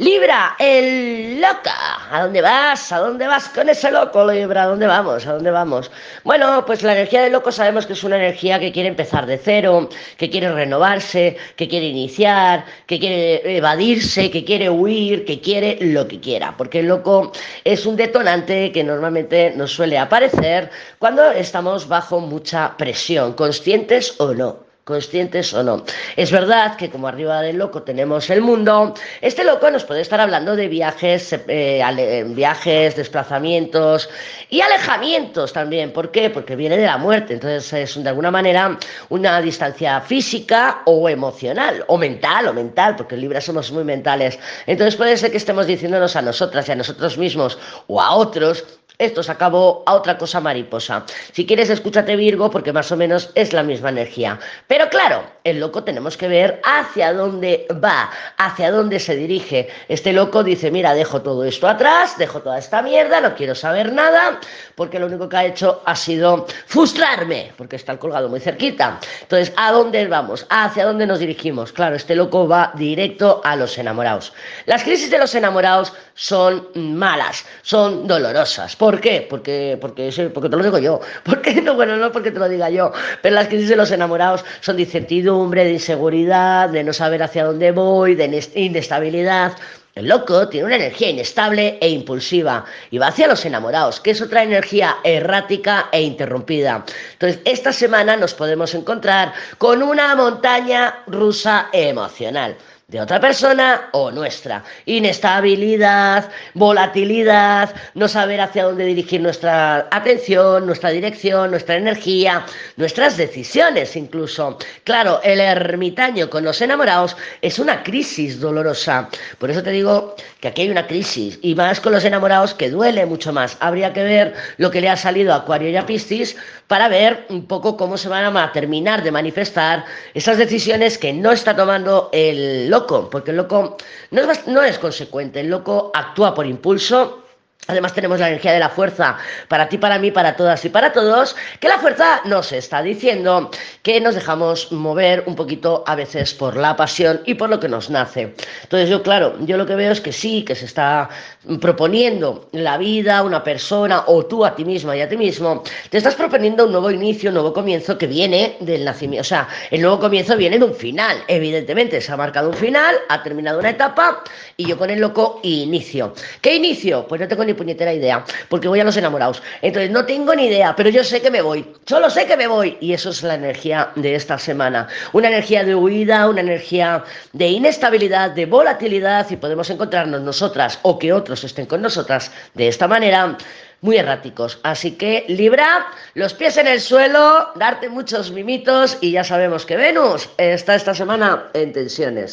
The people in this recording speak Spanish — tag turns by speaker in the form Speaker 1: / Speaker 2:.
Speaker 1: Libra, el loca. ¿A dónde vas? ¿A dónde vas con ese loco, Libra? ¿A dónde vamos? ¿A dónde vamos? Bueno, pues la energía del loco sabemos que es una energía que quiere empezar de cero, que quiere renovarse, que quiere iniciar, que quiere evadirse, que quiere huir, que quiere lo que quiera. Porque el loco es un detonante que normalmente nos suele aparecer cuando estamos bajo mucha presión, conscientes o no conscientes o no. Es verdad que como arriba del loco tenemos el mundo, este loco nos puede estar hablando de viajes, eh, viajes, desplazamientos y alejamientos también. ¿Por qué? Porque viene de la muerte. Entonces es de alguna manera una distancia física o emocional, o mental, o mental, porque en Libra somos muy mentales. Entonces puede ser que estemos diciéndonos a nosotras y a nosotros mismos o a otros esto se acabó a otra cosa mariposa. Si quieres, escúchate Virgo, porque más o menos es la misma energía. Pero claro, el loco tenemos que ver hacia dónde va, hacia dónde se dirige. Este loco dice, mira, dejo todo esto atrás, dejo toda esta mierda, no quiero saber nada, porque lo único que ha hecho ha sido frustrarme, porque está el colgado muy cerquita. Entonces, ¿a dónde vamos? ¿Hacia dónde nos dirigimos? Claro, este loco va directo a los enamorados. Las crisis de los enamorados son malas, son dolorosas. ¿Por qué? Porque, porque, porque te lo digo yo. ¿Por qué? No, bueno, no porque te lo diga yo. Pero las crisis de los enamorados son de incertidumbre, de inseguridad, de no saber hacia dónde voy, de inestabilidad. El loco tiene una energía inestable e impulsiva y va hacia los enamorados, que es otra energía errática e interrumpida. Entonces, esta semana nos podemos encontrar con una montaña rusa emocional de otra persona o nuestra. Inestabilidad, volatilidad, no saber hacia dónde dirigir nuestra atención, nuestra dirección, nuestra energía, nuestras decisiones incluso. Claro, el ermitaño con los enamorados es una crisis dolorosa. Por eso te digo que aquí hay una crisis y más con los enamorados que duele mucho más. Habría que ver lo que le ha salido a Acuario y a Piscis para ver un poco cómo se van a terminar de manifestar esas decisiones que no está tomando el loco, porque el loco no es, no es consecuente, el loco actúa por impulso Además tenemos la energía de la fuerza para ti, para mí, para todas y para todos, que la fuerza nos está diciendo que nos dejamos mover un poquito a veces por la pasión y por lo que nos nace. Entonces yo, claro, yo lo que veo es que sí, que se está proponiendo la vida, una persona o tú a ti misma y a ti mismo, te estás proponiendo un nuevo inicio, un nuevo comienzo que viene del nacimiento. O sea, el nuevo comienzo viene de un final, evidentemente, se ha marcado un final, ha terminado una etapa y yo con el loco inicio. ¿Qué inicio? Pues no tengo ni puñetera idea, porque voy a los enamorados. Entonces no tengo ni idea, pero yo sé que me voy, solo sé que me voy. Y eso es la energía de esta semana. Una energía de huida, una energía de inestabilidad, de volatilidad, y podemos encontrarnos nosotras o que otros estén con nosotras de esta manera muy erráticos. Así que Libra, los pies en el suelo, darte muchos mimitos y ya sabemos que Venus está esta semana en tensiones.